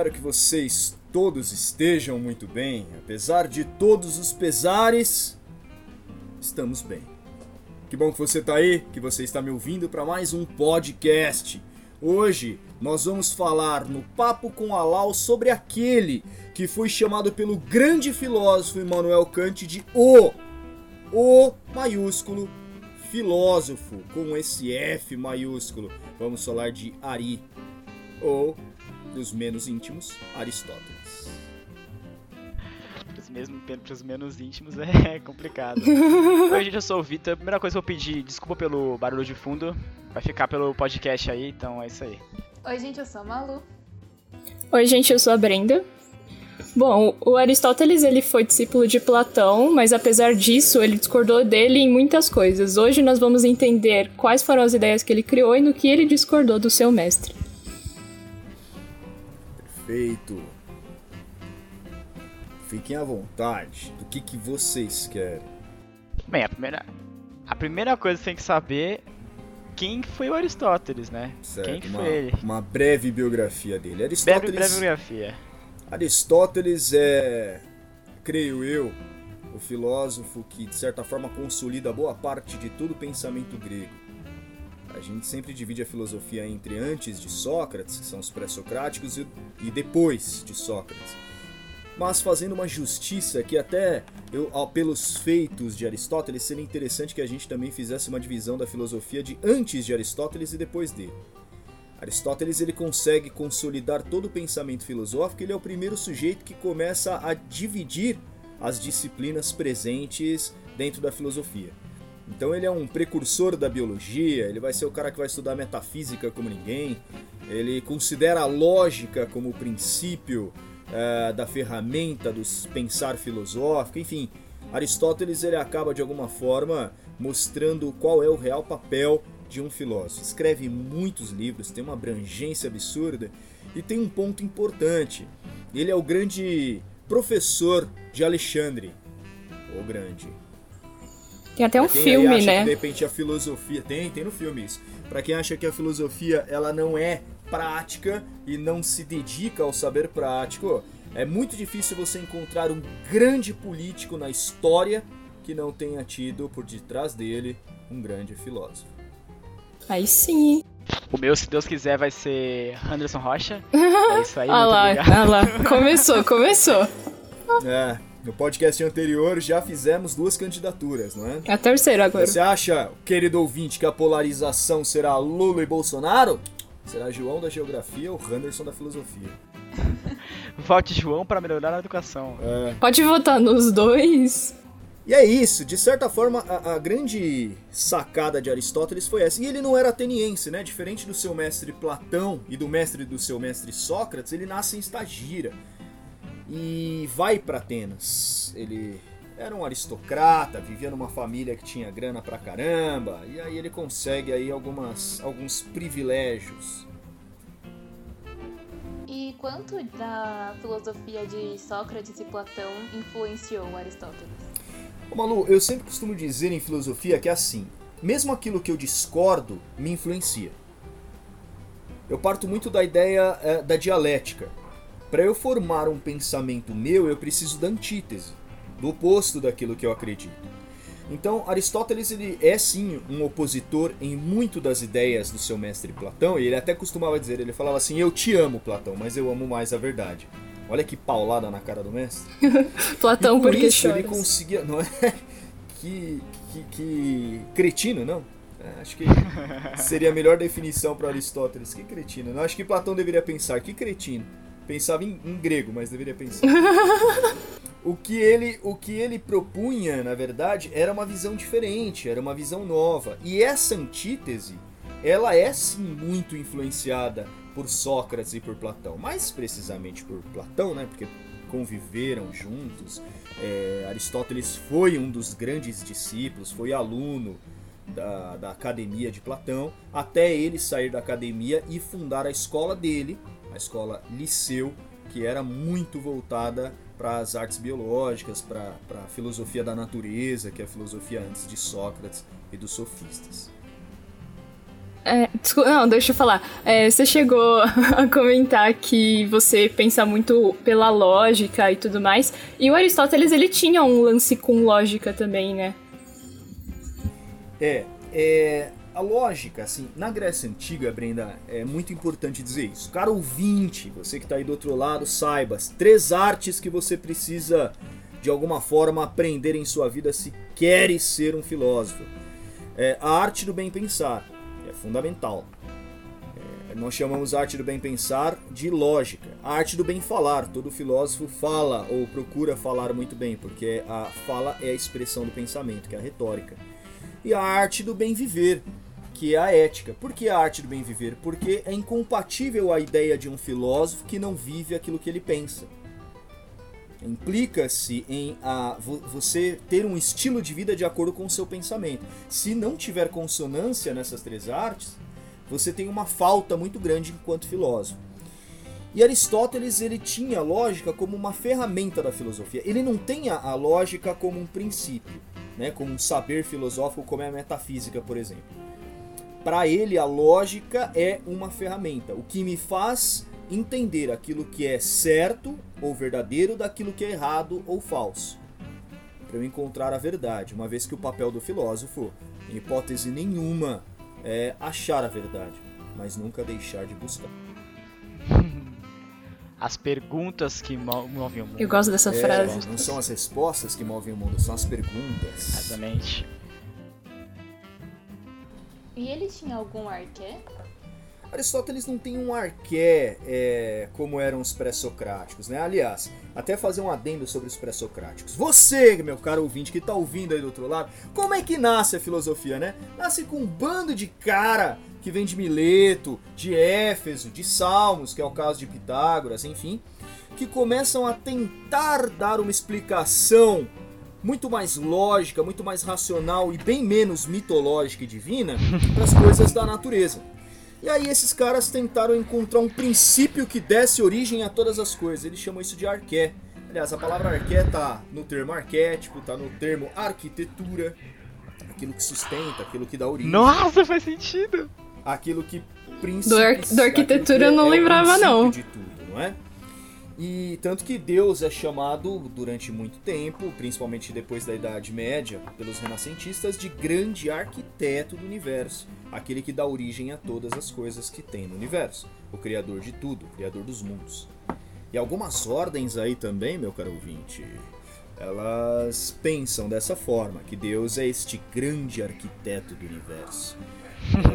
espero que vocês todos estejam muito bem. Apesar de todos os pesares, estamos bem. Que bom que você está aí, que você está me ouvindo para mais um podcast. Hoje nós vamos falar no Papo com Alau sobre aquele que foi chamado pelo grande filósofo Immanuel Kant de O, O maiúsculo, filósofo, com esse F maiúsculo. Vamos falar de Ari, ou dos menos íntimos, Aristóteles. Para os menos íntimos é complicado. Oi, gente, eu sou o Vitor. Primeira coisa que eu pedi desculpa pelo barulho de fundo. Vai ficar pelo podcast aí, então é isso aí. Oi, gente, eu sou a Malu. Oi, gente, eu sou a Brenda. Bom, o Aristóteles ele foi discípulo de Platão, mas apesar disso, ele discordou dele em muitas coisas. Hoje nós vamos entender quais foram as ideias que ele criou e no que ele discordou do seu mestre. Perfeito. Fiquem à vontade. Do que, que vocês querem? Bem, a primeira, a primeira coisa que você tem que saber quem foi o Aristóteles, né? Certo, quem uma, foi ele? Uma breve biografia dele. Aristóteles, breve, breve biografia. Aristóteles é, creio eu, o filósofo que de certa forma consolida boa parte de todo o pensamento grego. A gente sempre divide a filosofia entre antes de Sócrates, que são os pré-socráticos, e depois de Sócrates. Mas fazendo uma justiça que até eu, pelos feitos de Aristóteles seria interessante que a gente também fizesse uma divisão da filosofia de antes de Aristóteles e depois dele. Aristóteles ele consegue consolidar todo o pensamento filosófico, ele é o primeiro sujeito que começa a dividir as disciplinas presentes dentro da filosofia. Então ele é um precursor da biologia, ele vai ser o cara que vai estudar metafísica como ninguém, ele considera a lógica como o princípio uh, da ferramenta dos pensar filosófico, enfim, Aristóteles ele acaba de alguma forma mostrando qual é o real papel de um filósofo. Escreve muitos livros, tem uma abrangência absurda e tem um ponto importante. Ele é o grande professor de Alexandre. O grande. Tem até um filme, né? Que, de repente a filosofia tem, tem no filme isso. Para quem acha que a filosofia ela não é prática e não se dedica ao saber prático, é muito difícil você encontrar um grande político na história que não tenha tido por detrás dele um grande filósofo. Aí sim. O meu, se Deus quiser, vai ser Anderson Rocha. É isso aí, ah muito lá, obrigado. Ah lá, começou, começou. É, no podcast anterior já fizemos duas candidaturas, não é? É a terceira agora. Você acha, querido ouvinte, que a polarização será Lula e Bolsonaro? Será João da Geografia ou Anderson da Filosofia? Vote João para melhorar a educação. É. Pode votar nos dois. E é isso, de certa forma, a, a, grande sacada de Aristóteles foi essa. E ele não era ateniense, né? Diferente do seu mestre Platão e do mestre do seu mestre Sócrates, ele nasce em Estagira e vai para Atenas. Ele era um aristocrata, vivia numa família que tinha grana pra caramba, e aí ele consegue aí algumas, alguns privilégios. E quanto da filosofia de Sócrates e Platão influenciou Aristóteles? Ô Malu, eu sempre costumo dizer em filosofia que é assim, mesmo aquilo que eu discordo me influencia. Eu parto muito da ideia é, da dialética. Para eu formar um pensamento meu, eu preciso da antítese do oposto daquilo que eu acredito. Então, Aristóteles ele é sim um opositor em muito das ideias do seu mestre Platão, e ele até costumava dizer, ele falava assim: "Eu te amo, Platão, mas eu amo mais a verdade". Olha que paulada na cara do mestre. Platão e por porque isso choras. ele conseguia, não é? Que, que, que cretino, não? É, acho que seria a melhor definição para Aristóteles. Que cretino. Não acho que Platão deveria pensar que cretino. Pensava em, em grego, mas deveria pensar. o que ele o que ele propunha na verdade era uma visão diferente era uma visão nova. E essa antítese ela é sim muito influenciada por Sócrates e por Platão. Mais precisamente por Platão né? Porque conviveram juntos. É, Aristóteles foi um dos grandes discípulos foi aluno da, da academia de Platão até ele sair da academia e fundar a escola dele a escola Liceu que era muito voltada para as artes biológicas, para a filosofia da natureza, que é a filosofia antes de Sócrates e dos sofistas. É, desculpa, não, deixa eu falar. É, você chegou a comentar que você pensa muito pela lógica e tudo mais. E o Aristóteles, ele tinha um lance com lógica também, né? É, é a lógica, assim, na Grécia Antiga, Brenda, é muito importante dizer isso. Cara ouvinte, você que está aí do outro lado, saiba as três artes que você precisa, de alguma forma, aprender em sua vida se queres ser um filósofo. É, a arte do bem pensar é fundamental. É, nós chamamos a arte do bem pensar de lógica. A arte do bem falar, todo filósofo fala ou procura falar muito bem, porque a fala é a expressão do pensamento, que é a retórica e a arte do bem viver, que é a ética. Por que a arte do bem viver? Porque é incompatível a ideia de um filósofo que não vive aquilo que ele pensa. Implica-se em a, você ter um estilo de vida de acordo com o seu pensamento. Se não tiver consonância nessas três artes, você tem uma falta muito grande enquanto filósofo. E Aristóteles ele tinha a lógica como uma ferramenta da filosofia. Ele não tem a lógica como um princípio né, como um saber filosófico como é a metafísica, por exemplo. Para ele, a lógica é uma ferramenta, o que me faz entender aquilo que é certo ou verdadeiro daquilo que é errado ou falso. Para eu encontrar a verdade, uma vez que o papel do filósofo, em hipótese nenhuma, é achar a verdade, mas nunca deixar de buscar. As perguntas que movem o mundo. Eu gosto dessa é, frase. Não são as respostas que movem o mundo, são as perguntas. Exatamente. E ele tinha algum arqué? Aristóteles não tem um arqué é, como eram os pré-socráticos, né? Aliás, até fazer um adendo sobre os pré-socráticos. Você, meu caro ouvinte, que está ouvindo aí do outro lado, como é que nasce a filosofia, né? Nasce com um bando de cara que vem de Mileto, de Éfeso, de Salmos, que é o caso de Pitágoras, enfim, que começam a tentar dar uma explicação muito mais lógica, muito mais racional e bem menos mitológica e divina para as coisas da natureza. E aí esses caras tentaram encontrar um princípio que desse origem a todas as coisas. Eles chamam isso de arqué. Aliás, a palavra arqué tá no termo arquétipo, tá no termo arquitetura, aquilo que sustenta, aquilo que dá origem. Nossa, faz sentido aquilo que ar do arquitetura eu não é lembrava não. De tudo, não é? E tanto que Deus é chamado durante muito tempo, principalmente depois da Idade Média, pelos renascentistas, de grande arquiteto do universo, aquele que dá origem a todas as coisas que tem no universo, o criador de tudo, o criador dos mundos. E algumas ordens aí também, meu caro ouvinte, elas pensam dessa forma, que Deus é este grande arquiteto do universo.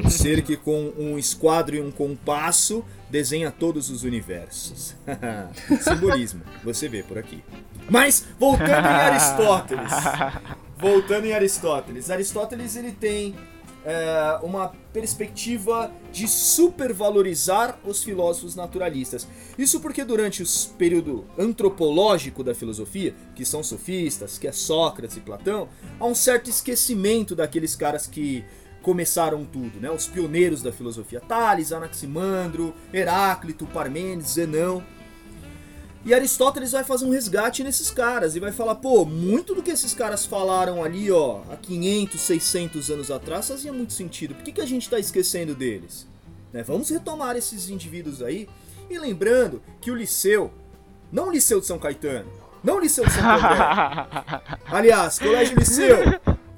Um ser que com um esquadro e um compasso desenha todos os universos. Simbolismo, você vê por aqui. Mas voltando em Aristóteles. Voltando em Aristóteles. Aristóteles ele tem é, uma perspectiva de supervalorizar os filósofos naturalistas. Isso porque durante o período antropológico da filosofia, que são sofistas, que é Sócrates e Platão, há um certo esquecimento daqueles caras que começaram tudo, né? Os pioneiros da filosofia, Tales, Anaximandro, Heráclito, Parmênides, Zenão. E Aristóteles vai fazer um resgate nesses caras e vai falar, pô, muito do que esses caras falaram ali, ó, há 500, 600 anos atrás fazia muito sentido. Por que, que a gente está esquecendo deles? Né? Vamos retomar esses indivíduos aí. E lembrando que o Liceu, não o Liceu de São Caetano, não o Liceu de São André. Aliás, Colégio Liceu,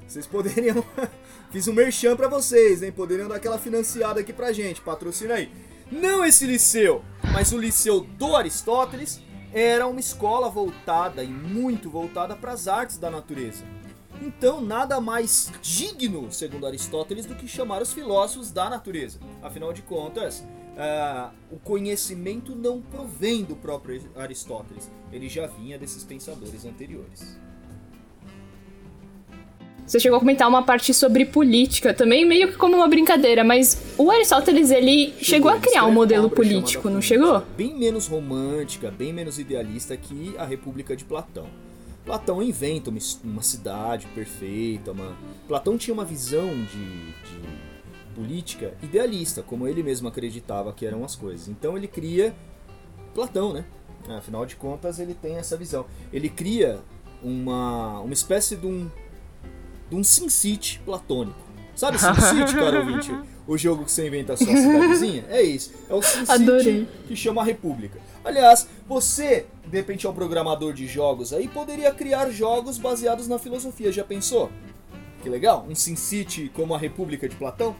vocês poderiam Fiz um merchan pra vocês, hein? Poderiam dar aquela financiada aqui pra gente, patrocina aí. Não esse liceu, mas o liceu do Aristóteles era uma escola voltada e muito voltada para as artes da natureza. Então, nada mais digno, segundo Aristóteles, do que chamar os filósofos da natureza. Afinal de contas, uh, o conhecimento não provém do próprio Aristóteles, ele já vinha desses pensadores anteriores. Você chegou a comentar uma parte sobre política, também meio que como uma brincadeira, mas o Aristóteles ele chegou, chegou a criar um modelo político, não chegou? Bem menos romântica, bem menos idealista que a República de Platão. Platão inventa uma, uma cidade perfeita, uma... Platão tinha uma visão de, de política idealista, como ele mesmo acreditava que eram as coisas. Então ele cria Platão, né? Afinal de contas, ele tem essa visão. Ele cria uma, uma espécie de um de um Sin City platônico. Sabe SimCity, cara ouvinte? O jogo que você inventa a sua cidadezinha? É isso. É o SimCity Adorei. que chama República. Aliás, você, de repente é um programador de jogos aí, poderia criar jogos baseados na filosofia. Já pensou? Que legal? Um SimCity como a República de Platão?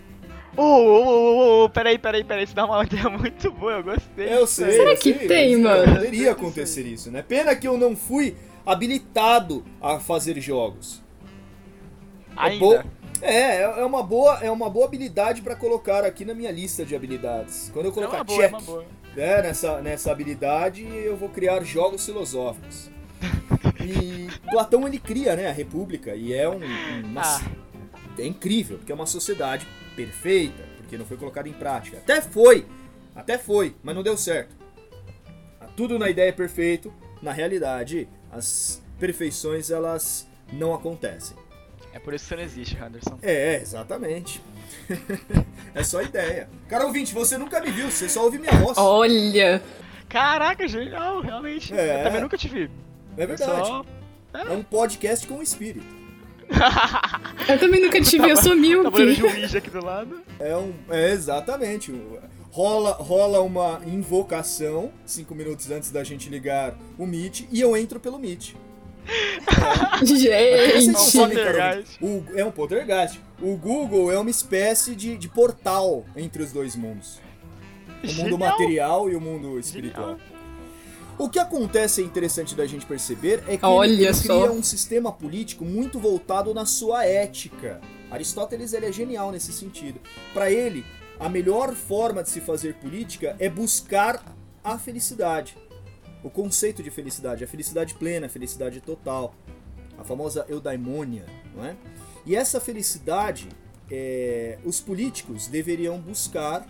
Ô, ô, ô, ô, peraí, peraí, peraí, isso dá uma ideia muito boa, eu gostei. Eu sei. Será eu que sei, tem, mas mano? Poderia acontecer isso, né? Pena que eu não fui habilitado a fazer jogos. É Ainda. bo- É, é uma boa, é uma boa habilidade pra colocar aqui na minha lista de habilidades. Quando eu É colocar uma boa, é check boa. né, nessa, nessa habilidade, eu vou criar jogos filosóficos. E Platão ele cria, né, a República e é um, uma, Ah. é incrível, porque é uma sociedade perfeita, porque não foi colocada em prática. Até foi, até foi, mas não deu certo. Tudo na ideia é perfeito, na realidade as perfeições elas não acontecem. É por isso que você não existe, Henderson. É, exatamente. é só ideia. Cara ouvinte, você nunca me viu, você só ouve minha voz. Olha, Caraca, genial, realmente. É. Eu também nunca te vi. é verdade. Só... É um podcast com espírito. eu também nunca te vi, eu sou Tabuleiro de míope. Ouija aqui do lado. É um. É exatamente. Rola, rola uma invocação cinco minutos antes da gente ligar o Meet e eu entro pelo Meet. Não Gente, sabem, cara, poltergeist. o, é um poltergeist. O Google é uma espécie de, de portal entre os dois mundos. O mundo Genial. material e o mundo espiritual. Genial. O que acontece é interessante da gente perceber é que Olha ele, ele só. cria um sistema político muito voltado na sua ética. Aristóteles ele é genial nesse sentido. Para ele, a melhor forma de se fazer política é buscar a felicidade. O conceito de felicidade, a felicidade plena, a felicidade total, a famosa eudaimonia, não é? E essa felicidade, é, os políticos deveriam buscar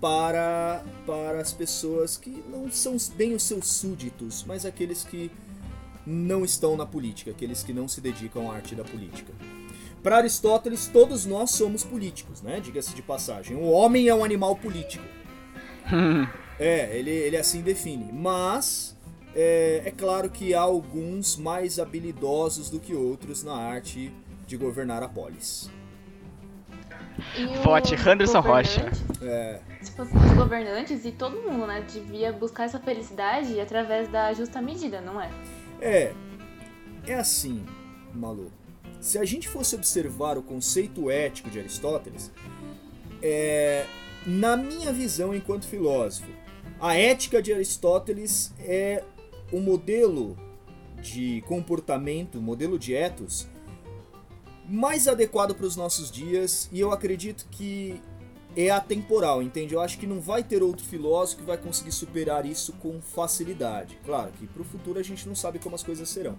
para, para as pessoas que não são bem os seus súditos, mas aqueles que não estão na política, aqueles que não se dedicam à arte da política. Para Aristóteles, todos nós somos políticos, né? Diga-se de passagem. O homem é um animal político. É, ele, ele assim define. Mas é, é claro que há alguns mais habilidosos do que outros na arte de governar a polis. Vote Henderson Rocha. É, Se fosse os governantes e todo mundo, né, devia buscar essa felicidade através da justa medida, não é? é, é assim, Malu. Se a gente fosse observar o conceito ético de Aristóteles, é, na minha visão enquanto filósofo, a ética de Aristóteles é o modelo de comportamento, modelo de ethos mais adequado para os nossos dias e eu acredito que é atemporal, entende? Eu acho que não vai ter outro filósofo que vai conseguir superar isso com facilidade. Claro que para o futuro a gente não sabe como as coisas serão.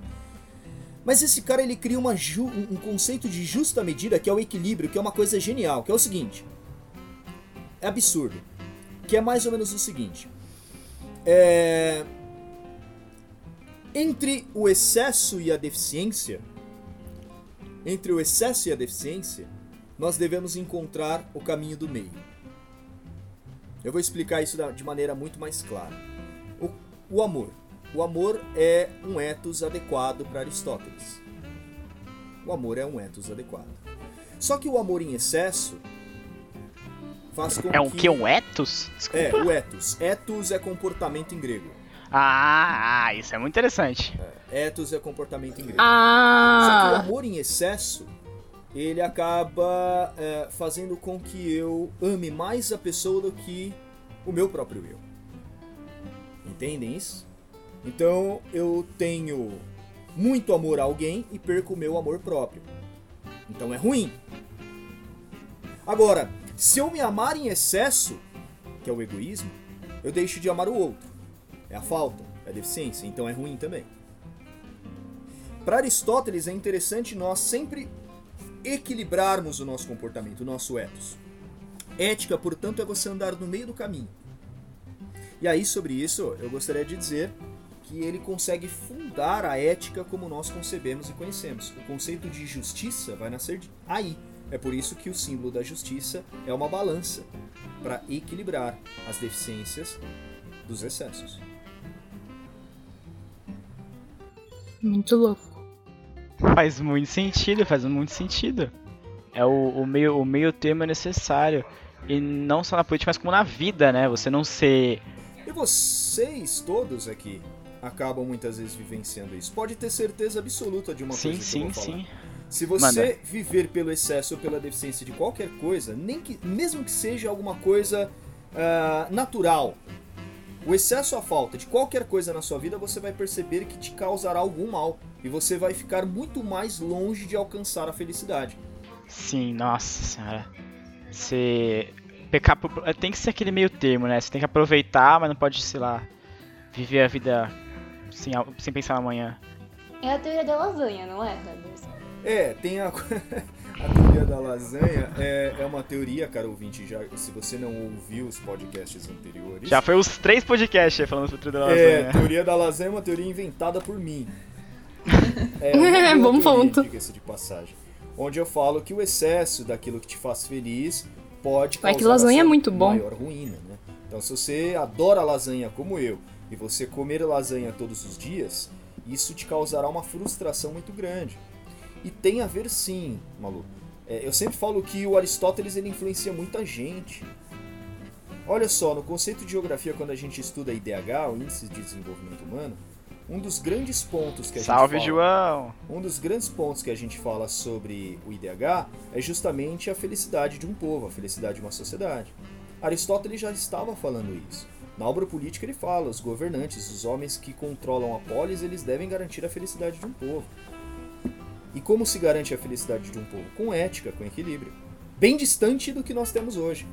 Mas esse cara ele cria um conceito de justa medida que é o equilíbrio, que é uma coisa genial, que é o seguinte. É absurdo. Que é mais ou menos o seguinte. É... Entre o excesso e a deficiência, entre o excesso e a deficiência, nós devemos encontrar o caminho do meio. Eu vou explicar isso de maneira muito mais clara. O, o amor. O amor é um ethos adequado para Aristóteles. O amor é um ethos adequado. Só que o amor em excesso faz com É um que... que? Um ethos? É, Desculpa. o ethos. Ethos é comportamento em grego. Ah, ah, isso é muito interessante. Ethos é comportamento em grego. Só que o ah, amor em excesso, ele acaba é, fazendo com que eu ame mais a pessoa do que o meu próprio eu. Entendem isso? Então eu tenho muito amor a alguém e perco o meu amor próprio. Então é ruim. Agora, se eu me amar em excesso, que é o egoísmo, eu deixo de amar o outro. É a falta, é a deficiência, então é ruim também. Para Aristóteles é interessante nós sempre equilibrarmos o nosso comportamento, o nosso ethos. Ética, portanto, é você andar no meio do caminho. E aí, sobre isso, eu gostaria de dizer que ele consegue fundar a ética como nós concebemos e conhecemos. O conceito de justiça vai nascer aí. É por isso que o símbolo da justiça é uma balança para equilibrar as deficiências dos excessos. muito louco. Faz muito sentido, faz muito sentido. É o, o, meio, o meio termo é necessário. E não só na política, mas como na vida, né? Você não ser. E vocês todos aqui acabam muitas vezes vivenciando isso. Pode ter certeza absoluta de uma sim, coisa que sim, eu vou falar. sim. Se você Manda. viver pelo excesso ou pela deficiência de qualquer coisa, nem que, mesmo que seja alguma coisa ah, natural, o excesso ou a falta de qualquer coisa na sua vida, você vai perceber que te causará algum mal. E você vai ficar muito mais longe de alcançar a felicidade. Sim, nossa senhora. Você. Pecar por... Tem que ser aquele meio termo, né? Você tem que aproveitar, mas não pode, sei lá, viver a vida sem, sem pensar no amanhã. É a teoria da lasanha, não é, Anderson? É, tem a, a teoria da lasanha, é, é uma teoria, cara ouvinte, já, se você não ouviu os podcasts anteriores. Já foi os três podcasts aí falando sobre tudo da É, lasanha. teoria da lasanha é uma teoria inventada por mim. É, boa Bom teoria, ponto. Diga-se de passagem. Onde eu falo que o excesso daquilo que te faz feliz pode Vai causar que lasanha a é muito bom. maior ruína, né? Então, se você adora lasanha como eu e você comer lasanha todos os dias, isso te causará uma frustração muito grande. E tem a ver sim, Malu. É, eu sempre falo que o Aristóteles ele influencia muita gente. Olha só, no conceito de geografia, quando a gente estuda IDH, o Índice de Desenvolvimento Humano, um dos grandes pontos que a Salve, gente fala, João! um dos grandes pontos que a gente fala sobre o IDH é justamente a felicidade de um povo, a felicidade de uma sociedade. Aristóteles já estava falando isso. Na obra política ele fala, os governantes, os homens que controlam a polis, eles devem garantir a felicidade de um povo. E como se garante a felicidade de um povo? Com ética, com equilíbrio. Bem distante do que nós temos hoje.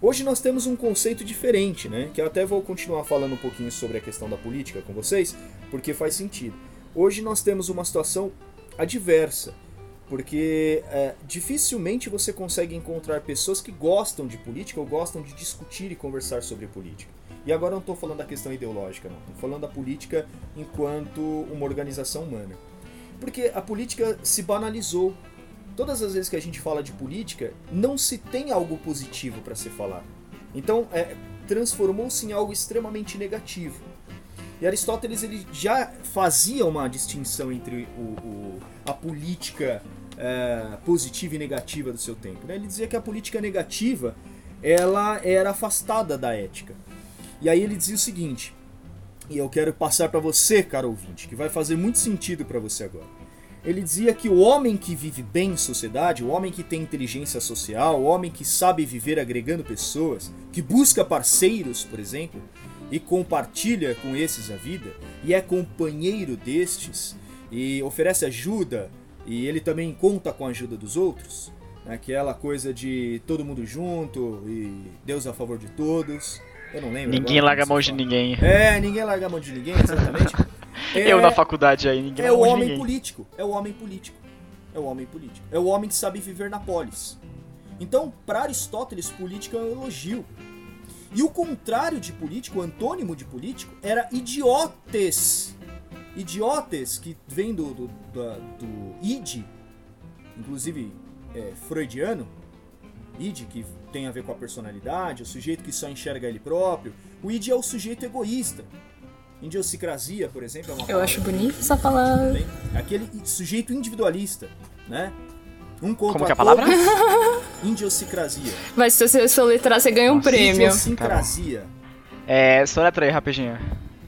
Hoje nós temos um conceito diferente, né? Que eu até vou continuar falando um pouquinho sobre a questão da política com vocês, porque faz sentido. Hoje nós temos uma situação adversa, porque é, dificilmente você consegue encontrar pessoas que gostam de política ou gostam de discutir e conversar sobre política. E agora eu não estou falando da questão ideológica, não. Estou falando da política enquanto uma organização humana. Porque a política se banalizou. Todas as vezes que a gente fala de política, não se tem algo positivo para se falar. Então, é, transformou-se em algo extremamente negativo. E Aristóteles ele já fazia uma distinção entre o, o- a política é, positiva e negativa do seu tempo. né? Ele dizia que a política negativa ela era afastada da ética. E aí ele dizia o seguinte, e eu quero passar para você, caro ouvinte, que vai fazer muito sentido para você agora. Ele dizia que o homem que vive bem em sociedade, o homem que tem inteligência social, o homem que sabe viver agregando pessoas, que busca parceiros, por exemplo, e compartilha com esses a vida, e é companheiro destes, e oferece ajuda, e ele também conta com a ajuda dos outros, né? aquela coisa de todo mundo junto e Deus a favor de todos. Eu não lembro. Ninguém larga a mão de ninguém. É, ninguém larga a mão de ninguém, exatamente. Eu na faculdade aí, ninguém É o homem ninguém. político. É o homem político. É o homem político. É o homem que sabe viver na polis. Então, para Aristóteles, política é um elogio. E o contrário de político, o antônimo de político, era idiotes. Idiotes, que vem do, do, da- do id, inclusive é, freudiano, id, que tem a ver com a personalidade, o sujeito que só enxerga ele próprio. O id é o sujeito egoísta. Idiosincrasia, por exemplo, é uma Eu acho que bonita essa palavra. também. Aquele sujeito individualista, né? Um contra Como que é a palavra? todos, Idiosincrasia. Mas se você soletrar, você ganha um Nossa, prêmio. Idiosincrasia. É, só letra aí, rapidinho.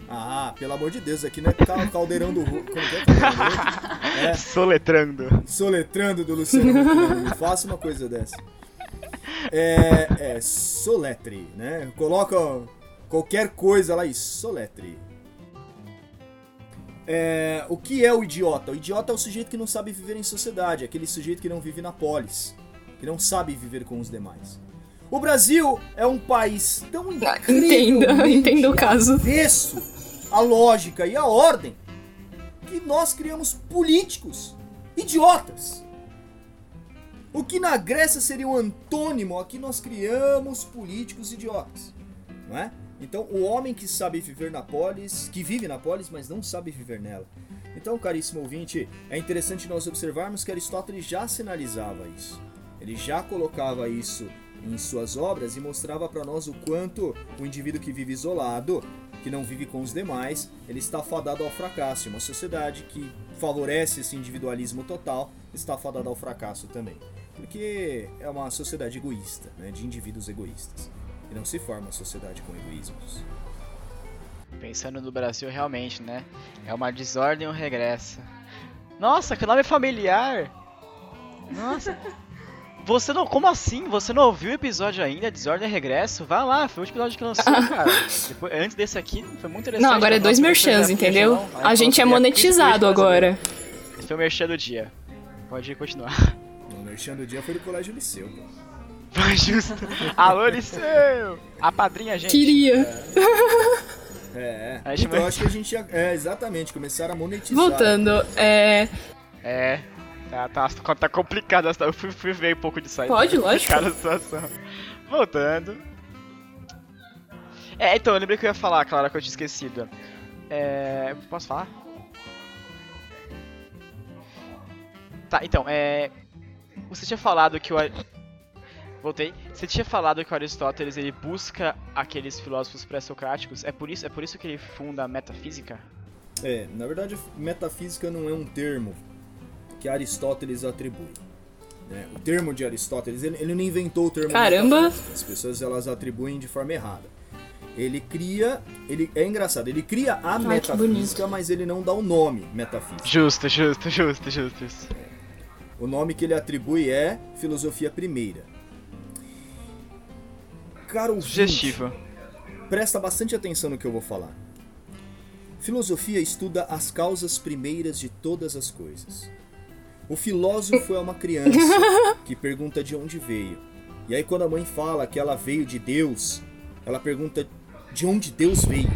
Ah, pelo amor de Deus, aqui não é cal- caldeirão do Como que é caldeirão do Ru- É, Soletrando. soletrando do Luciano faça uma coisa dessa. É, é, soletre, né? Coloca qualquer coisa lá e soletre. É, o que é o idiota? O idiota é o sujeito que não sabe viver em sociedade, aquele sujeito que não vive na polis, que não sabe viver com os demais. O Brasil é um país tão Entenda, entenda o caso. avesso à lógica e à ordem que nós criamos políticos idiotas. O que na Grécia seria um antônimo, aqui nós criamos políticos idiotas, não é? Então, o homem que sabe viver na polis, que vive na polis, mas não sabe viver nela. Então, caríssimo ouvinte, é interessante nós observarmos que Aristóteles já sinalizava isso. Ele já colocava isso em suas obras e mostrava para nós o quanto o indivíduo que vive isolado, que não vive com os demais, ele está fadado ao fracasso. Uma sociedade que favorece esse individualismo total está fadada ao fracasso também. Porque é uma sociedade egoísta, né, de indivíduos egoístas. E não se forma uma sociedade com egoísmos. Pensando no Brasil, realmente, né? É uma desordem ou um regresso. Nossa, que nome familiar! Nossa! Você não. Como assim? Você não ouviu o episódio ainda? Desordem e Regresso? Vai lá, foi o episódio que lançou, cara. Depois, antes desse aqui, foi muito interessante. Não, agora é dois merchans, entendeu? A gente é monetizado agora. Esse foi o merchan do dia. Pode continuar. O merchan do dia foi do Colégio Liceu, pô. Vai justo. Alô, Liceu! A padrinha, gente. Queria. É, A gente então vai- acho que a gente já. É, exatamente, começaram a monetizar. Voltando, é. É. Tá, tá, tá complicada. Eu fui, fui ver um pouco disso aí. Pode, tá lógico. a situação. Voltando. É, então, eu lembrei que eu ia falar, claro, que eu tinha esquecido. É. Posso falar? Tá, então, é. Você tinha falado que o. Voltei. Você tinha falado que o Aristóteles ele busca aqueles filósofos pré-socráticos. É por isso, é por isso que ele funda a metafísica? É, na verdade, metafísica não é um termo que Aristóteles atribui. né? O termo de Aristóteles, ele, ele não inventou o termo Caramba! As pessoas elas atribuem de forma errada. Ele cria, ele é engraçado, ele cria a que metafísica, mas ele não dá o nome metafísica. Justo, justo, justo, justo. O nome que ele atribui é filosofia primeira. Caro ouvinte, Sugestivo. Presta bastante atenção no que eu vou falar. Filosofia estuda as causas primeiras de todas as coisas. O filósofo é uma criança que pergunta de onde veio. E aí quando a mãe fala que ela veio de Deus, ela pergunta de onde Deus veio.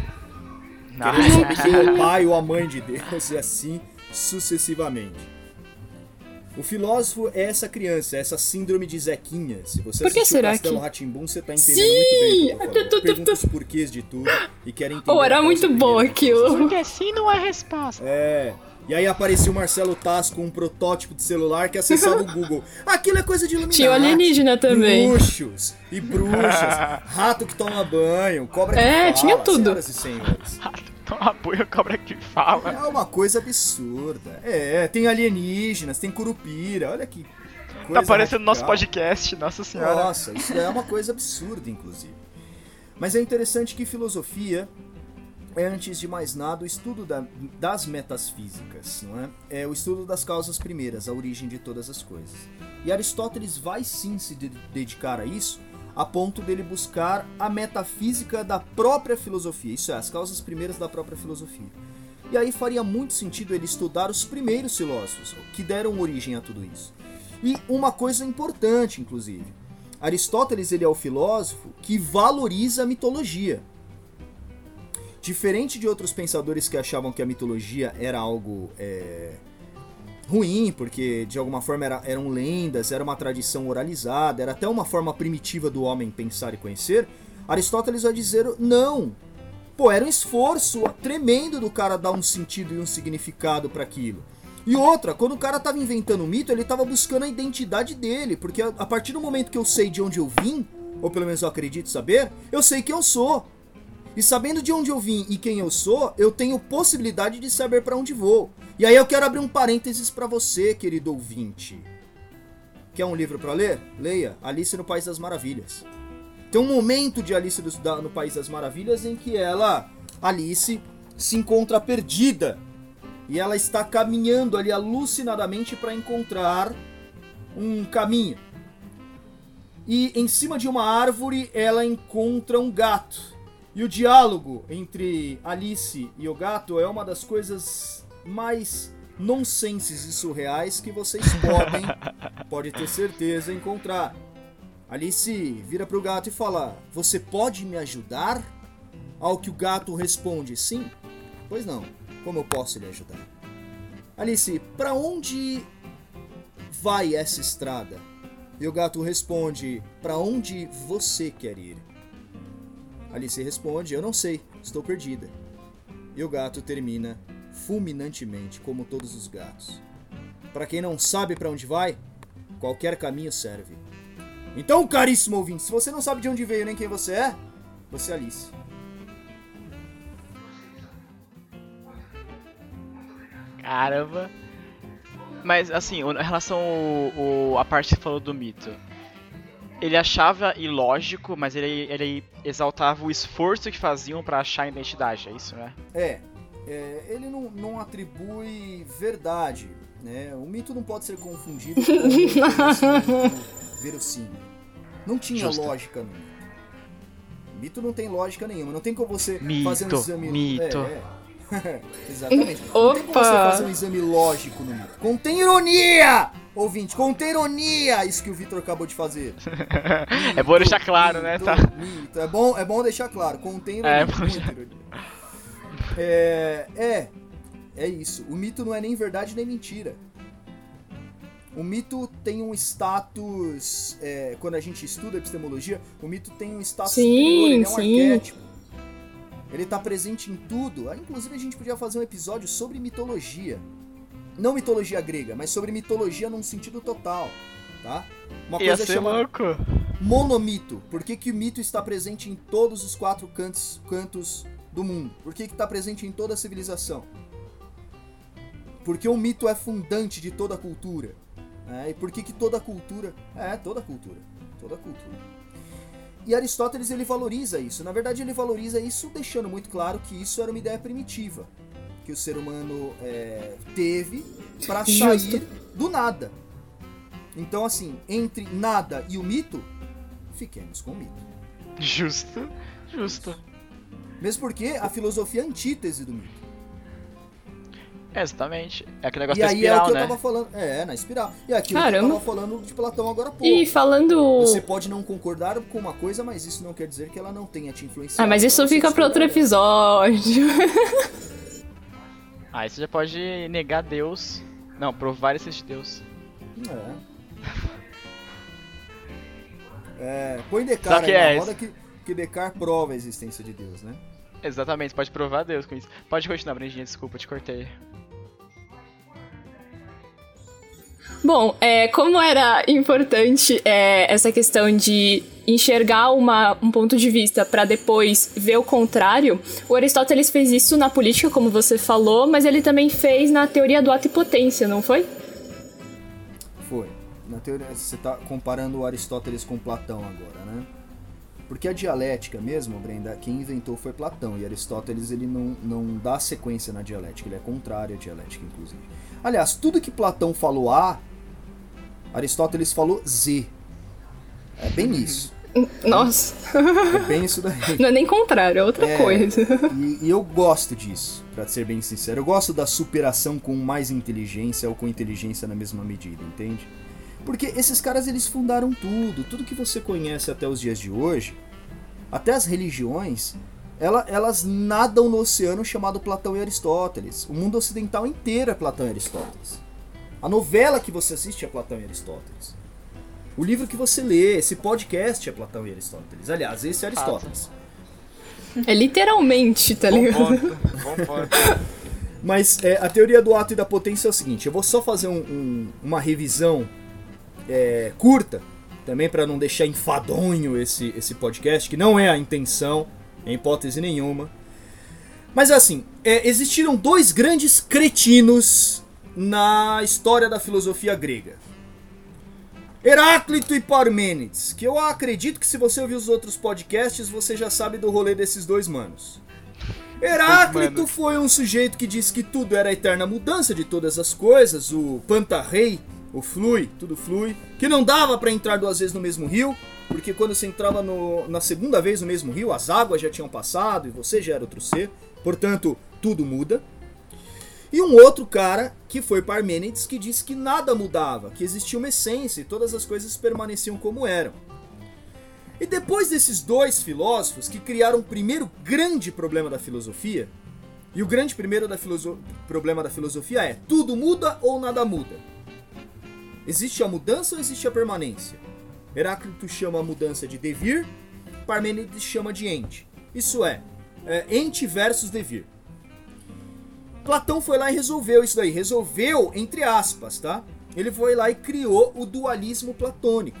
Querendo saber quem é o pai ou a mãe de Deus e assim sucessivamente. O filósofo é essa criança, essa síndrome de Zequinha. Se você Por que assistiu será Castelo que- Rá-Tim-Bum, você tá entendendo muito bem falando. Pergunta os porquês de tudo e querem entender. Oh, era muito bom aquilo. Porque assim não é resposta. É. E aí apareceu o Marcelo Taz com um protótipo de celular que acessava o Google. Aquilo é coisa de Illuminati. Tinha o alienígena também. Bruxos e bruxas, rato que toma banho, cobra que É, fala, tinha tudo. Senhoras e senhores. Então apoia a cobra que fala. É uma coisa absurda. É, tem alienígenas, tem curupira, olha que coisa Tá aparecendo no nosso podcast, nossa senhora. Nossa, isso é uma coisa absurda, inclusive. Mas é interessante que filosofia é, antes de mais nada, o estudo da- das metas físicas, não é? É o estudo das causas primeiras, a origem de todas as coisas. E Aristóteles vai sim se de- dedicar a isso, a ponto dele buscar a metafísica da própria filosofia, isso é, as causas primeiras da própria filosofia. E aí faria muito sentido ele estudar os primeiros filósofos, que deram origem a tudo isso. E uma coisa importante, inclusive, Aristóteles ele é o filósofo que valoriza a mitologia. Diferente de outros pensadores que achavam que a mitologia era algo é, ruim, porque de alguma forma era- eram lendas, era uma tradição oralizada, era até uma forma primitiva do homem pensar e conhecer, Aristóteles vai dizer não. Pô, era um esforço tremendo do cara dar um sentido e um significado para aquilo. E outra, quando o cara tava inventando um mito, ele tava buscando a identidade dele, porque a, a partir do momento que eu sei de onde eu vim, ou pelo menos eu acredito saber, eu sei quem eu sou. E sabendo de onde eu vim e quem eu sou, eu tenho possibilidade de saber para onde vou. E aí eu quero abrir um parênteses para você, querido ouvinte. Quer um livro para ler? Leia Alice no País das Maravilhas. Tem um momento de Alice no País das Maravilhas em que ela, Alice, se encontra perdida. E ela está caminhando ali alucinadamente para encontrar um caminho. E em cima de uma árvore ela encontra um gato. E o diálogo entre Alice e o gato é uma das coisas mais nonsenses e surreais que vocês podem, pode ter certeza, encontrar. Alice vira pro gato e fala: Você pode me ajudar? Ao que o gato responde: Sim. Pois não. Como eu posso lhe ajudar? Alice, para onde vai essa estrada? E o gato responde: Para onde você quer ir? Alice responde: Eu não sei, estou perdida. E o gato termina fulminantemente, como todos os gatos. Para quem não sabe para onde vai, qualquer caminho serve. Então, caríssimo ouvinte, se você não sabe de onde veio nem quem você é, você é Alice. Caramba. Mas assim, em relação ao, ao, a parte que você falou do mito, ele achava ilógico, mas ele, ele exaltava o esforço que faziam para achar a identidade, é isso, né? É, é ele não, não atribui verdade, né? O mito não pode ser confundido com o verossímil. Não tinha Justo. lógica no mito. O mito não tem lógica nenhuma. Não tem como você mito, fazer um exame. Mito. É, é. Exatamente. Opa. Não tem como você fazer um exame lógico no mito. Contém ironia! Ouvinte, contém ironia isso que o Vitor acabou de fazer. Mito, é bom deixar claro, né? mito, né? Tá. Mito. É, bom, é bom deixar claro. Contém ironia. É, bom ironia. É, é, é isso. O mito não é nem verdade nem mentira. O mito tem um status. É, quando a gente estuda epistemologia, o mito tem um status sim, superior, ele é um sim. arquétipo. Ele está presente em tudo. Ah, inclusive, a gente podia fazer um episódio sobre mitologia. Não mitologia grega, mas sobre mitologia num sentido total. Tá? Uma Ia coisa chamada louco. monomito. Por que, que o mito está presente em todos os quatro cantos, cantos do mundo? Por que está presente em toda a civilização? Porque o mito é fundante de toda a cultura. É, e por que, que toda cultura. É, toda cultura. Toda cultura. E Aristóteles ele valoriza isso. Na verdade, ele valoriza isso deixando muito claro que isso era uma ideia primitiva que o ser humano é, teve para sair do nada. Então, assim, entre nada e o mito, fiquemos com o mito. Justo, justo. Mesmo porque a filosofia é a antítese do mito. É, exatamente. É aquele negócio e da aí espiral, é o que né? eu tava falando. É, na espiral. E aquilo Caramba. que eu tava falando de Platão agora há pouco. E falando. Você pode não concordar com uma coisa, mas isso não quer dizer que ela não tenha te influenciado. Ah, mas isso fica para outro episódio. Aí você já pode negar Deus. Não, provar esse de Deus. É. é põe Descartes que é na roda que, que Descartes prova a existência de Deus, né? Exatamente, você pode provar Deus com isso. Pode continuar, Brandinha, desculpa, te cortei. Bom, é, como era importante é, essa questão de enxergar uma, um ponto de vista para depois ver o contrário, o Aristóteles fez isso na política, como você falou, mas ele também fez na teoria do ato e potência, não foi? Foi. Na teoria, você está comparando o Aristóteles com Platão agora, né? Porque a dialética mesmo, Brenda, quem inventou foi Platão, e Aristóteles ele não, não dá sequência na dialética, ele é contrário à dialética, inclusive. Aliás, tudo que Platão falou A, Aristóteles falou Z. É bem isso. Nossa. É bem isso daí. Não é nem contrário, é outra É, coisa. E, e eu gosto disso, pra ser bem sincero. Eu gosto da superação com mais inteligência ou com inteligência na mesma medida, entende? Porque esses caras eles fundaram tudo, tudo que você conhece até os dias de hoje, até as religiões, ela- elas nadam no oceano chamado Platão e Aristóteles. O mundo ocidental inteiro é Platão e Aristóteles. A novela que você assiste é Platão e Aristóteles. O livro que você lê, esse podcast é Platão e Aristóteles. Aliás, esse é Aristóteles. É literalmente, tá Bom ligado? ponto, bom ponto. Mas é, a teoria do ato e da potência é o seguinte: eu vou só fazer um- um- uma revisão é, curta, também para não deixar enfadonho esse, esse podcast, que não é a intenção, em hipótese nenhuma. Mas assim, é, existiram dois grandes cretinos na história da filosofia grega. Heráclito e Parmênides, que eu acredito que se você ouvir os outros podcasts, você já sabe do rolê desses dois manos. Heráclito foi um sujeito que disse que tudo era a eterna mudança de todas as coisas, o pantarrei, o flui, tudo flui, que não dava para entrar duas vezes no mesmo rio, porque quando você entrava no- na segunda vez no mesmo rio, as águas já tinham passado e você já era outro ser, portanto, tudo muda. E um outro cara, que foi Parmênides, que disse que nada mudava, que existia uma essência e todas as coisas permaneciam como eram. E depois desses dois filósofos que criaram o primeiro grande problema da filosofia, e o grande primeiro da problema da filosofia é: tudo muda ou nada muda? Existe a mudança ou existe a permanência? Heráclito chama a mudança de devir, Parmênides chama de ente. Isso é, é ente versus devir. Platão foi lá e resolveu isso daí. Resolveu, entre aspas, tá? Ele foi lá e criou o dualismo platônico.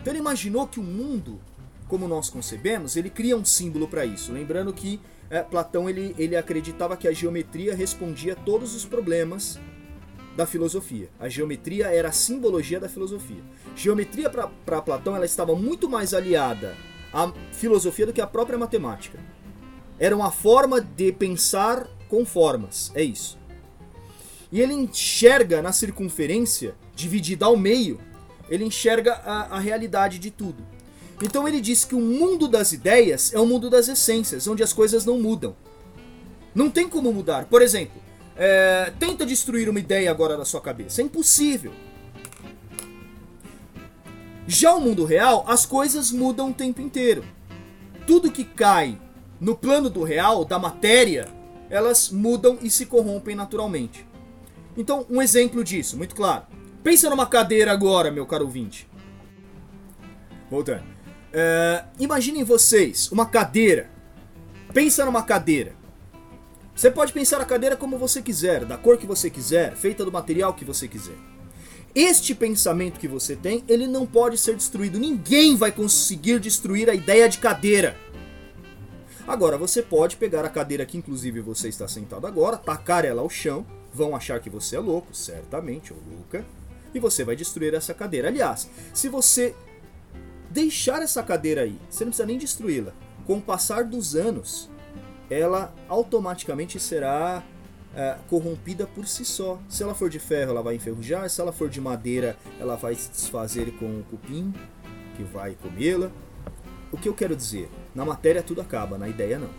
Então ele imaginou que o mundo, como nós concebemos, ele cria um símbolo para isso. Lembrando que é, Platão ele, ele acreditava que a geometria respondia a todos os problemas da filosofia. A geometria era a simbologia da filosofia. Geometria para Platão ela estava muito mais aliada à filosofia do que à própria matemática. Era uma forma de pensar com formas, é isso. E ele enxerga na circunferência, dividida ao meio, ele enxerga a, a realidade de tudo. Então ele diz que o mundo das ideias é o mundo das essências, onde as coisas não mudam. Não tem como mudar. Por exemplo, é, tenta destruir uma ideia agora na sua cabeça. É impossível. Já o mundo real, as coisas mudam o tempo inteiro. Tudo que cai no plano do real, da matéria, elas mudam e se corrompem naturalmente. Então, um exemplo disso, muito claro. Pensa numa cadeira agora, meu caro ouvinte. Voltando. É, imaginem vocês, uma cadeira. Pensa numa cadeira. Você pode pensar a cadeira como você quiser, da cor que você quiser, feita do material que você quiser. Este pensamento que você tem, ele não pode ser destruído. Ninguém vai conseguir destruir a ideia de cadeira. Agora, você pode pegar a cadeira que inclusive você está sentado agora, tacar ela ao chão, vão achar que você é louco, certamente, ou louca, e você vai destruir essa cadeira. Aliás, se você deixar essa cadeira aí, você não precisa nem destruí-la. Com o passar dos anos, ela automaticamente será é, corrompida por si só. Se ela for de ferro, ela vai enferrujar. Se ela for de madeira, ela vai se desfazer com o cupim, que vai comê-la. O que eu quero dizer? Na matéria tudo acaba, na ideia não.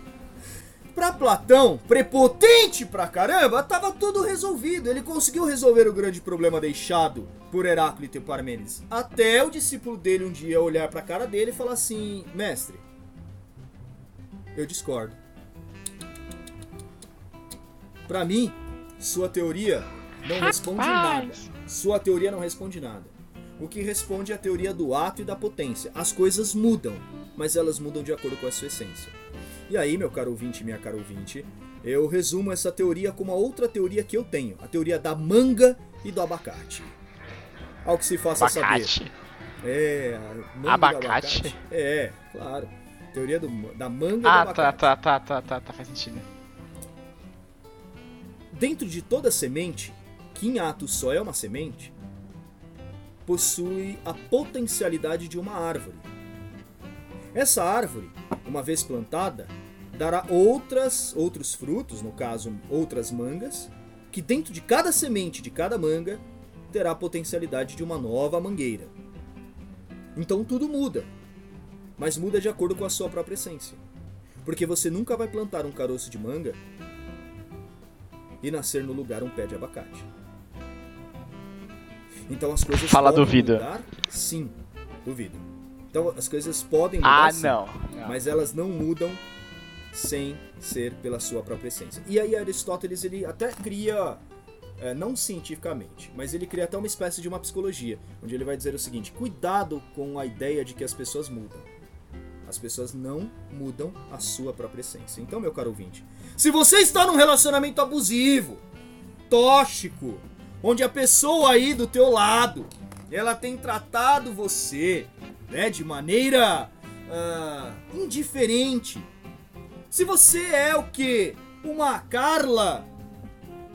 Pra Platão, prepotente pra caramba, tava tudo resolvido. Ele conseguiu resolver o grande problema deixado por Heráclito e Parmênides. Até o discípulo dele um dia olhar pra cara dele e falar assim: Mestre, eu discordo. Pra mim, sua teoria não responde nada. Sua teoria não responde nada. O que responde a teoria do ato e da potência. As coisas mudam, mas elas mudam de acordo com a sua essência. E aí, meu caro ouvinte, minha caro ouvinte, eu resumo essa teoria com uma outra teoria que eu tenho, a teoria da manga e do abacate. Ao que se faça abacate. saber. É, manga abacate. abacate. É, claro. Teoria do, da manga ah, e do abacate. Ah, tá, tá, tá, tá, tá, faz sentido. Dentro de toda semente, que em ato só é uma semente, possui a potencialidade de uma árvore. Essa árvore, uma vez plantada, dará outras outros frutos, no caso, outras mangas, que dentro de cada semente de cada manga terá a potencialidade de uma nova mangueira. Então tudo muda, mas muda de acordo com a sua própria essência. Porque você nunca vai plantar um caroço de manga e nascer no lugar um pé de abacate. Então as coisas Fala podem duvida. mudar? Sim, duvido. Então as coisas podem mudar, ah, sim, não. não. mas elas não mudam sem ser pela sua própria essência. E aí Aristóteles ele até cria, é, não cientificamente, mas ele cria até uma espécie de uma psicologia, onde ele vai dizer o seguinte: cuidado com a ideia de que as pessoas mudam. As pessoas não mudam a sua própria essência. Então, meu caro ouvinte, se você está num relacionamento abusivo, tóxico, onde a pessoa aí do teu lado, ela tem tratado você, né, de maneira uh, indiferente. Se você é o que? Uma Carla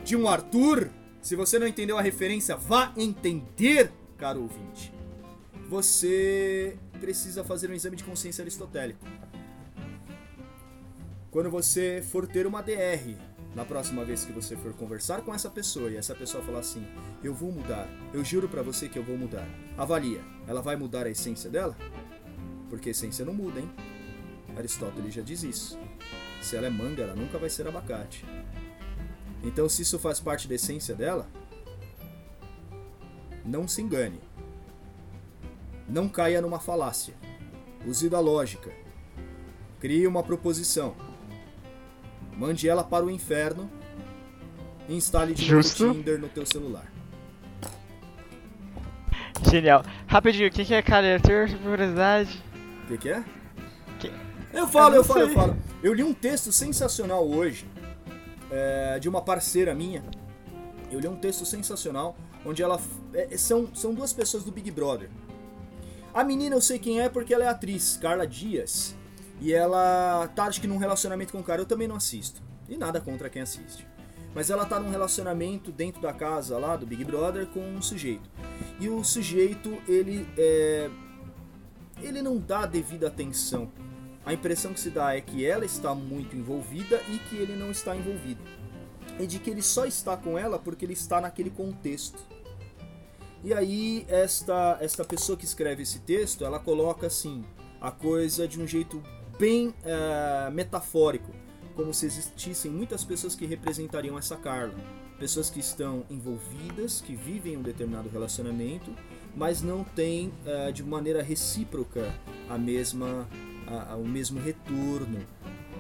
de um Arthur, se você não entendeu a referência, vá entender, caro ouvinte. Você precisa fazer um exame de consciência aristotélico. Quando você for ter uma DR, na próxima vez que você for conversar com essa pessoa e essa pessoa falar assim: "Eu vou mudar. Eu juro para você que eu vou mudar". Avalia. Ela vai mudar a essência dela? Porque essência não muda, hein? Aristóteles já diz isso. Se ela é manga, ela nunca vai ser abacate. Então, se isso faz parte da essência dela, não se engane. Não caia numa falácia. Use da lógica. Crie uma proposição. Mande ela para o inferno e instale de Justo. novo o Tinder no teu celular. Genial. Rapidinho, o que, que é caráter de curiosidade? O que, que é? Que... Eu falo, eu, eu falo, eu falo. Eu li um texto sensacional hoje é, de uma parceira minha. Eu li um texto sensacional onde ela. É, são, são duas pessoas do Big Brother. A menina eu sei quem é porque ela é atriz, Carla Dias. E ela tá, acho que num relacionamento com o cara. Eu também não assisto. E nada contra quem assiste. mas ela tá num relacionamento dentro da casa lá do Big Brother com um sujeito. E o sujeito, ele é, ele não dá devida atenção. A impressão que se dá é que ela está muito envolvida e que ele não está envolvido. E de que ele só está com ela porque ele está naquele contexto. E aí esta esta pessoa que escreve esse texto, ela coloca assim a coisa de um jeito bem uh, metafórico, como se existissem muitas pessoas que representariam essa Carla, pessoas que estão envolvidas, que vivem um determinado relacionamento, mas não têm uh, de maneira recíproca a mesma a, a, o mesmo retorno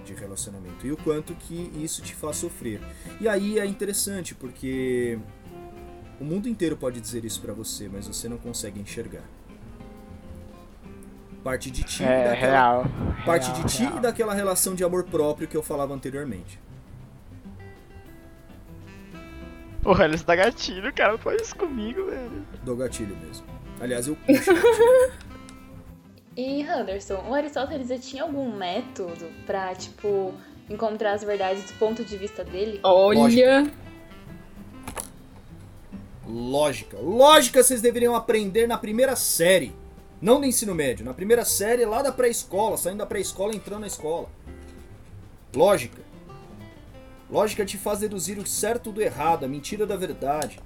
de relacionamento e o quanto que isso te faz sofrer. E aí é interessante porque o mundo inteiro pode dizer isso para você, mas você não consegue enxergar. Parte de ti, é, daquela, real, parte real, de ti real. e daquela relação de amor próprio que eu falava anteriormente. Porra, eles dá gatilho, cara. Não faz isso comigo, velho. Do gatilho mesmo. Aliás, eu puxo. E Anderson, o Aristóteles ele tinha algum método pra, tipo, encontrar as verdades do ponto de vista dele? Olha. Lógica. Lógica vocês deveriam aprender na primeira série. Não no ensino médio, na primeira série lá da pré-escola, saindo da pré-escola e entrando na escola. Lógica. Lógica te faz deduzir o certo do errado, a mentira da verdade.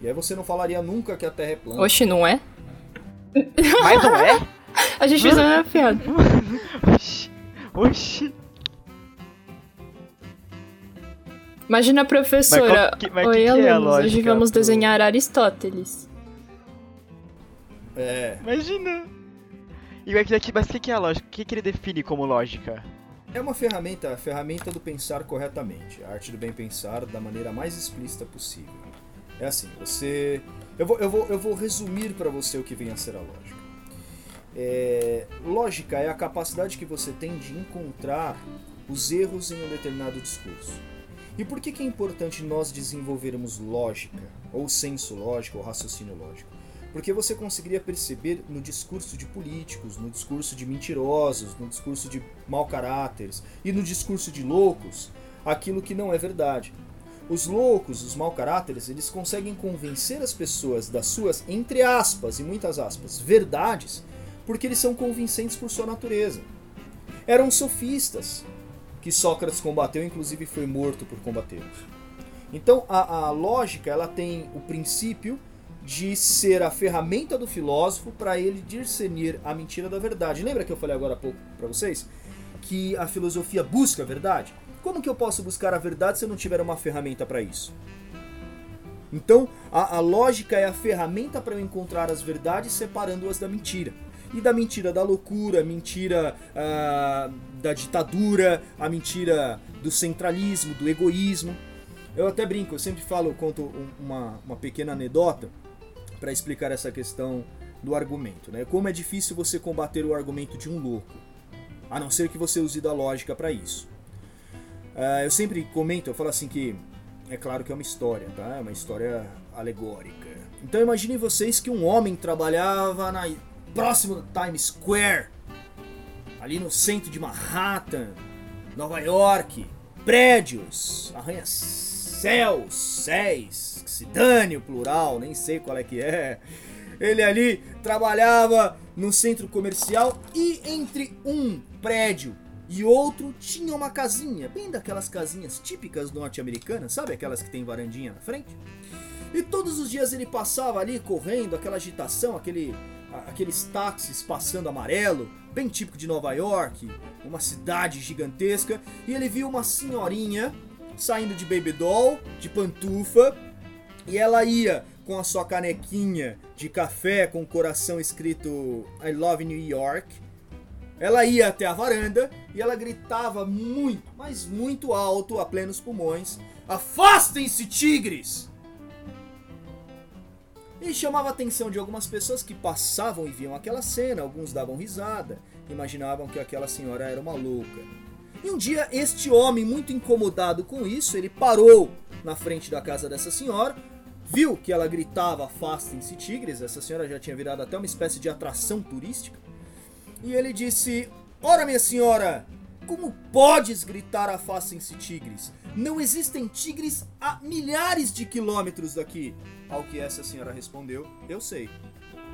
E aí você não falaria nunca que a Terra é plana. Oxe, não é? Mas não é? A gente fez uma piada. Oxi. Oxi. Imagina a professora. Mas qual que- mas Oi, que que é a alunos, hoje lógica vamos pro- desenhar Aristóteles. É. Imagina. E aqui, aqui, mas o que, que é a lógica? O que, que ele define como lógica? É uma ferramenta, a ferramenta do pensar corretamente, a arte do bem pensar da maneira mais explícita possível. É assim, você, eu vou, eu vou, eu vou resumir para você o que vem a ser a lógica. É, lógica é a capacidade que você tem de encontrar os erros em um determinado discurso. E por que, que é importante nós desenvolvermos lógica, ou senso lógico, ou raciocínio lógico? Porque você conseguiria perceber no discurso de políticos, no discurso de mentirosos, no discurso de mau caráteres e no discurso de loucos aquilo que não é verdade. Os loucos, os mau caráteres, eles conseguem convencer as pessoas das suas, entre aspas e muitas aspas, verdades, porque eles são convincentes por sua natureza. Eram sofistas que Sócrates combateu, inclusive foi morto por combatê-los. Então a, a lógica ela tem o princípio de ser a ferramenta do filósofo para ele discernir a mentira da verdade. Lembra que eu falei agora há pouco para vocês que a filosofia busca a verdade? Como que eu posso buscar a verdade se eu não tiver uma ferramenta para isso? Então, a, a, lógica é a ferramenta para eu encontrar as verdades separando-as da mentira. E da mentira da loucura, mentira ah, da ditadura, a mentira do centralismo, do egoísmo. Eu até brinco, eu sempre falo, conto uma, uma pequena anedota para explicar essa questão do argumento. Né? Como é difícil você combater o argumento de um louco, a não ser que você use da lógica para isso. Uh, eu sempre comento, eu falo assim que é claro que é uma história, tá? É uma história alegórica. Então imaginem vocês que um homem trabalhava na próximo Times Square, ali no centro de Manhattan, Nova York, prédios, arranha-céus, céus, se dane o plural, nem sei qual é que é. Ele ali trabalhava no centro comercial e entre um prédio e outro tinha uma casinha, bem daquelas casinhas típicas norte-americanas, sabe aquelas que tem varandinha na frente? E todos os dias ele passava ali correndo, aquela agitação, aquele, aqueles táxis passando amarelo, bem típico de Nova York, uma cidade gigantesca, e ele viu uma senhorinha saindo de baby doll, de pantufa, e ela ia com a sua canequinha de café com o coração escrito I love New York. Ela ia até a varanda e ela gritava muito, mas muito alto, a plenos pulmões: Afastem-se, tigres! E chamava a atenção de algumas pessoas que passavam e viam aquela cena, alguns davam risada, imaginavam que aquela senhora era uma louca. E um dia, este homem, muito incomodado com isso, ele parou na frente da casa dessa senhora, viu que ela gritava afastem-se tigres, essa senhora já tinha virado até uma espécie de atração turística, e ele disse: Ora, minha senhora, Como podes gritar afastem-se tigres? Não existem tigres a milhares de quilômetros daqui. Ao que essa senhora respondeu: Eu sei.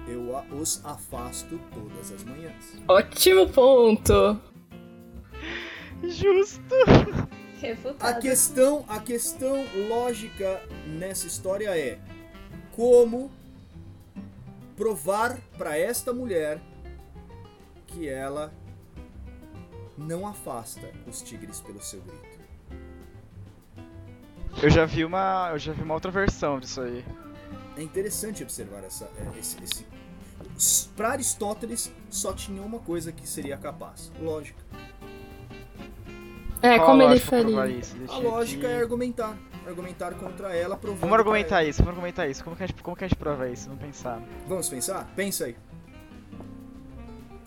Eu a- os afasto todas as manhãs. Ótimo ponto. Justo. A Refutado. questão, a questão lógica nessa história é como provar para esta mulher que ela não afasta os tigres pelo seu grito. Eu já vi uma. Eu já vi uma outra versão disso aí. É interessante observar essa, é, esse, esse... Para Aristóteles só tinha uma coisa que seria capaz: lógica. É, Qual como ele provar faria. isso? Deixa A lógica aqui. é argumentar, argumentar contra ela, provando. Vamos argumentar isso, vamos argumentar isso. Como que, a gente, como que a gente prova isso? Vamos pensar. Vamos pensar? Pensa aí.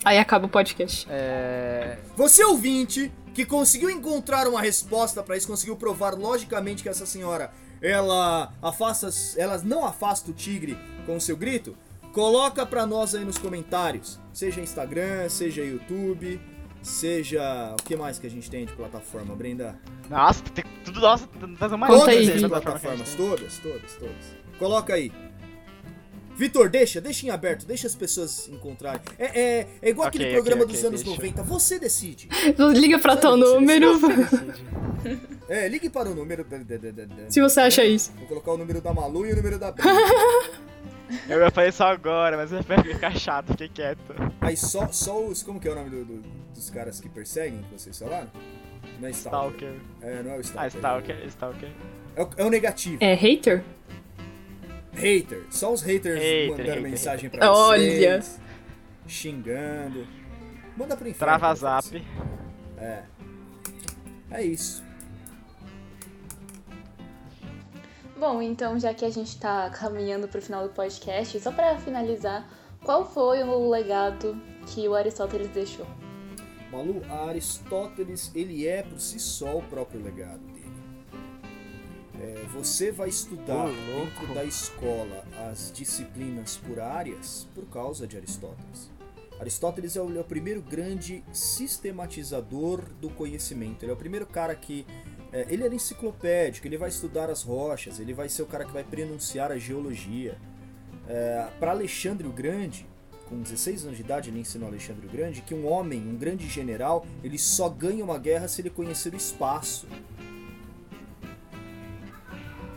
Aí acaba o podcast. É. Você ouvinte que conseguiu encontrar uma resposta pra isso, conseguiu provar logicamente que essa senhora ela afasta, ela não afasta o tigre com o seu grito? Coloca pra nós aí nos comentários, seja Instagram, seja YouTube, seja o que mais que a gente tem de plataforma, Brenda? Nossa, tem tudo nossa, tá uma Conta Todas aí, Vi. plataformas, todas, todas, todas. Coloca aí. Vitor, deixa, deixa em aberto, deixa as pessoas encontrarem. É, é, é igual Ok, aquele programa ok, dos anos deixa. 90, você decide. Liga pra tal Você número É, ligue para o número. da- da- da- da- da- se você acha isso. Vou colocar o número da Malu e o número da Brenda. Eu ia fazer só agora, mas vai ficar chato, fiquei quieto. Aí só, só os. Como que é o nome do- do- dos caras que perseguem que vocês falaram? Não é Stalker. Stalker. É, não é o Ah, Stalker. Stalker, Stalker. É o, é o negativo. É hater? Hater. Só os haters Hater, mandando hater, mensagem pra Olha. vocês. Xingando. Manda pro inferno. Trava pra zap. É. É isso. Bom, então já que a gente tá caminhando pro final do podcast, só pra finalizar, qual foi o legado que o Aristóteles deixou? Malu, a Aristóteles, ele é por si só o próprio legado dele. É, você vai estudar louco. dentro da escola as disciplinas por áreas por causa de Aristóteles. Aristóteles é o, é o primeiro grande sistematizador do conhecimento. Ele é o primeiro cara que. É, ele era enciclopédico, ele vai estudar as rochas, ele vai ser o cara que vai prenunciar a geologia. Para Alexandre o Grande, com 16 anos de idade, ele ensinou Alexandre o Grande que um homem, um grande general, ele só ganha uma guerra se ele conhecer o espaço.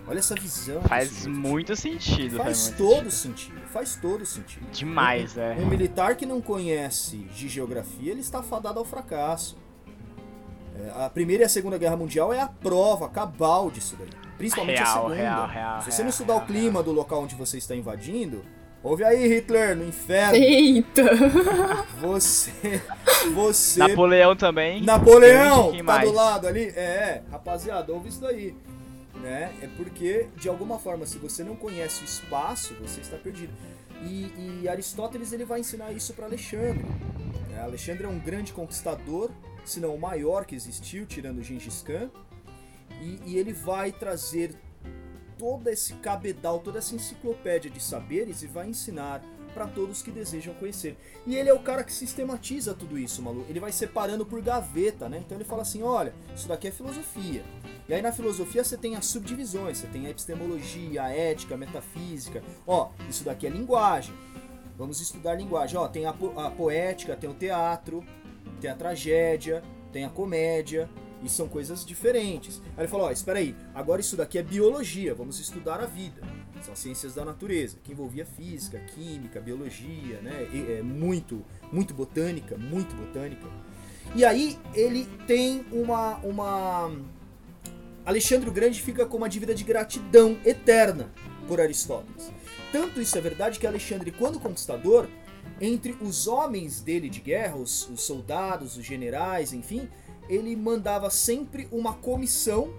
Olha essa visão. Faz muito sentido. Faz todo sentido. Faz todo sentido. Demais, é. Um militar que não conhece de geografia, ele está fadado ao fracasso. É, a Primeira e a Segunda Guerra Mundial é a prova cabal disso daí. Principalmente a Real, Segunda. real, real, Se você não estudar o real, clima do local onde você está invadindo, ouve aí, Hitler, no inferno. Eita! Você. Você. Napoleão também. Napoleão! Quem Tá mais? do lado ali? É, rapaziada, ouve isso daí. Né? É porque, de alguma forma, se você não conhece o espaço, você está perdido. E, e Aristóteles ele vai ensinar isso para Alexandre. né? Alexandre é um grande conquistador, se não o maior que existiu, tirando Gengis Khan. E, e ele vai trazer todo esse cabedal, toda essa enciclopédia de saberes e vai ensinar para todos que desejam conhecer. E ele é o cara que sistematiza tudo isso, Malu. Ele vai separando por gaveta, né? Então ele fala assim: olha, isso daqui é filosofia. E aí na filosofia você tem as subdivisões, você tem a epistemologia, a ética, a metafísica. Ó, isso daqui é linguagem. Vamos estudar linguagem. Ó, tem a, po- a poética, tem o teatro, tem a tragédia, tem a comédia. E são coisas diferentes. Aí ele falou: ó, espera aí, agora isso daqui é biologia, vamos estudar a vida. São ciências da natureza, que envolvia física, química, biologia, né? E, é, muito, muito botânica, muito botânica. E aí ele tem uma, uma. Alexandre o Grande fica com uma dívida de gratidão eterna por Aristóteles. Tanto isso é verdade que Alexandre, quando conquistador, entre os homens dele de guerra, os, os soldados, os generais, enfim, ele mandava sempre uma comissão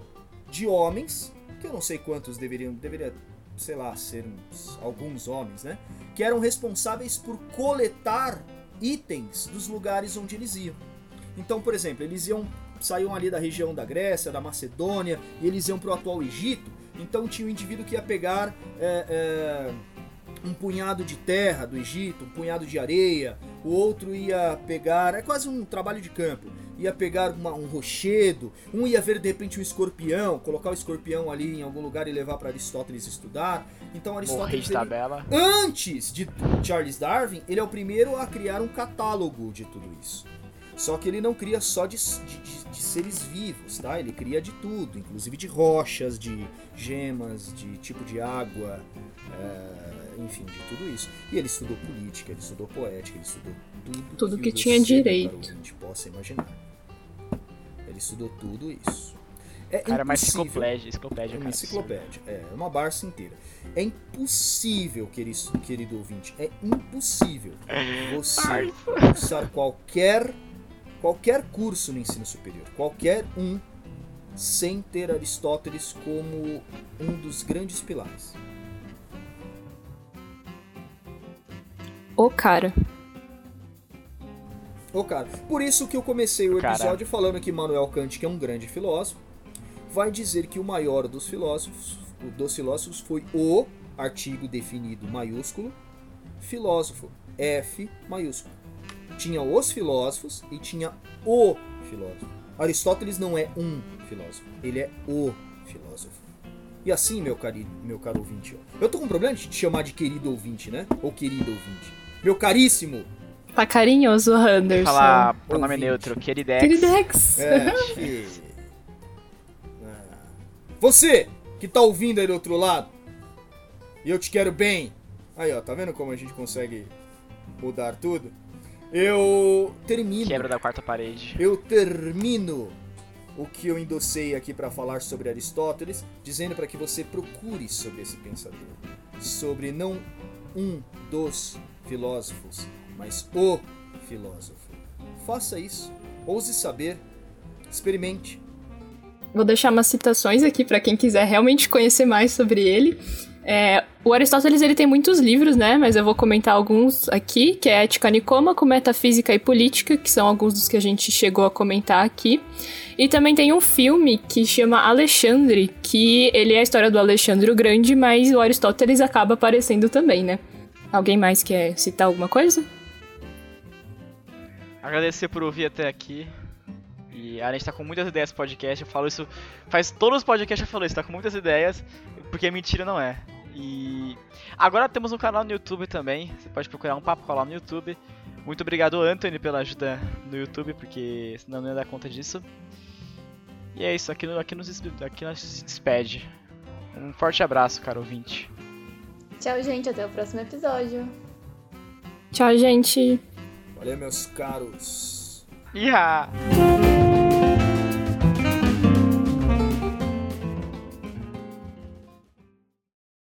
de homens, que eu não sei quantos deveriam, deveria, sei lá, ser uns- alguns homens, né? Que eram responsáveis por coletar itens dos lugares onde eles iam. Então, por exemplo, eles iam saíam ali da região da Grécia, da Macedônia, e eles iam para o atual Egito. Então tinha um indivíduo que ia pegar é, é, um punhado de terra do Egito, um punhado de areia, o outro ia pegar, é quase um trabalho de campo, ia pegar uma- um rochedo, um ia ver de repente um escorpião, colocar o escorpião ali em algum lugar e levar para Aristóteles estudar. Então Aristóteles ele- tabela. antes de Charles Darwin, ele é o primeiro a criar um catálogo de tudo isso. Só que ele não cria só de, de- de- de seres vivos, tá? Ele cria de tudo, inclusive de rochas, de gemas, de tipo de água, é, enfim, de tudo isso. E ele estudou política, ele estudou poética, ele estudou tudo, Tudo que você, tinha direito. ouvinte, possa imaginar. Ele estudou tudo isso. É Cara, é uma impossível- enciclopédia, enciclopédia, é uma cara. enciclopédia, é uma Barça inteira. É impossível, querido, querido ouvinte, é impossível você cursar qualquer, qualquer curso no ensino superior, qualquer um, sem ter Aristóteles como um dos grandes pilares. Ô, cara. Ô, cara, por isso que eu comecei o Cara. episódio falando que Manuel Kant, que é um grande filósofo, vai dizer que o maior dos filósofos, o dos filósofos foi o artigo definido maiúsculo, filósofo, F maiúsculo. Tinha os filósofos e tinha o filósofo. Aristóteles não é um filósofo, ele é o filósofo. E assim, meu, cari, meu caro ouvinte, ó, eu tô com um problema de te chamar de querido ouvinte, né? Ou querido ouvinte. Meu caríssimo Tá carinhoso, Anderson. Falar pronome Ouvinte. neutro, queridex. Queridex. É, que. Ah. Você que tá ouvindo aí do outro lado, e eu te quero bem. Aí, ó, tá vendo como a gente consegue mudar tudo? Eu termino. Quebra da quarta parede. Eu termino o que eu endossei aqui para falar sobre Aristóteles, dizendo para que você procure sobre esse pensador, sobre não um dos filósofos, mas o filósofo. Faça isso, ouse saber, experimente. Vou deixar umas citações aqui pra quem quiser realmente conhecer mais sobre ele. É, o Aristóteles ele tem muitos livros, né? Mas eu vou comentar alguns aqui, que é Ética Nicômaco, Metafísica e Política, que são alguns dos que a gente chegou a comentar aqui. E também tem um filme que chama Alexandre, que ele é a história do Alexandre o Grande, mas o Aristóteles acaba aparecendo também, né? Alguém mais quer citar alguma coisa? Agradecer por ouvir até aqui. E a gente tá com muitas ideias pro podcast. Eu falo isso. Faz todos os podcasts eu falo isso, tá com muitas ideias. Porque mentira não é. E agora temos um canal no YouTube também. Você pode procurar um papo colar no YouTube. Muito obrigado, Anthony, pela ajuda no YouTube, porque senão não ia dar conta disso. E é isso, aqui, aqui, nos, aqui nós se despede. Um forte abraço, cara ouvinte. Tchau, gente. Até o próximo episódio. Tchau, gente! Valeu, meus caros. Iha!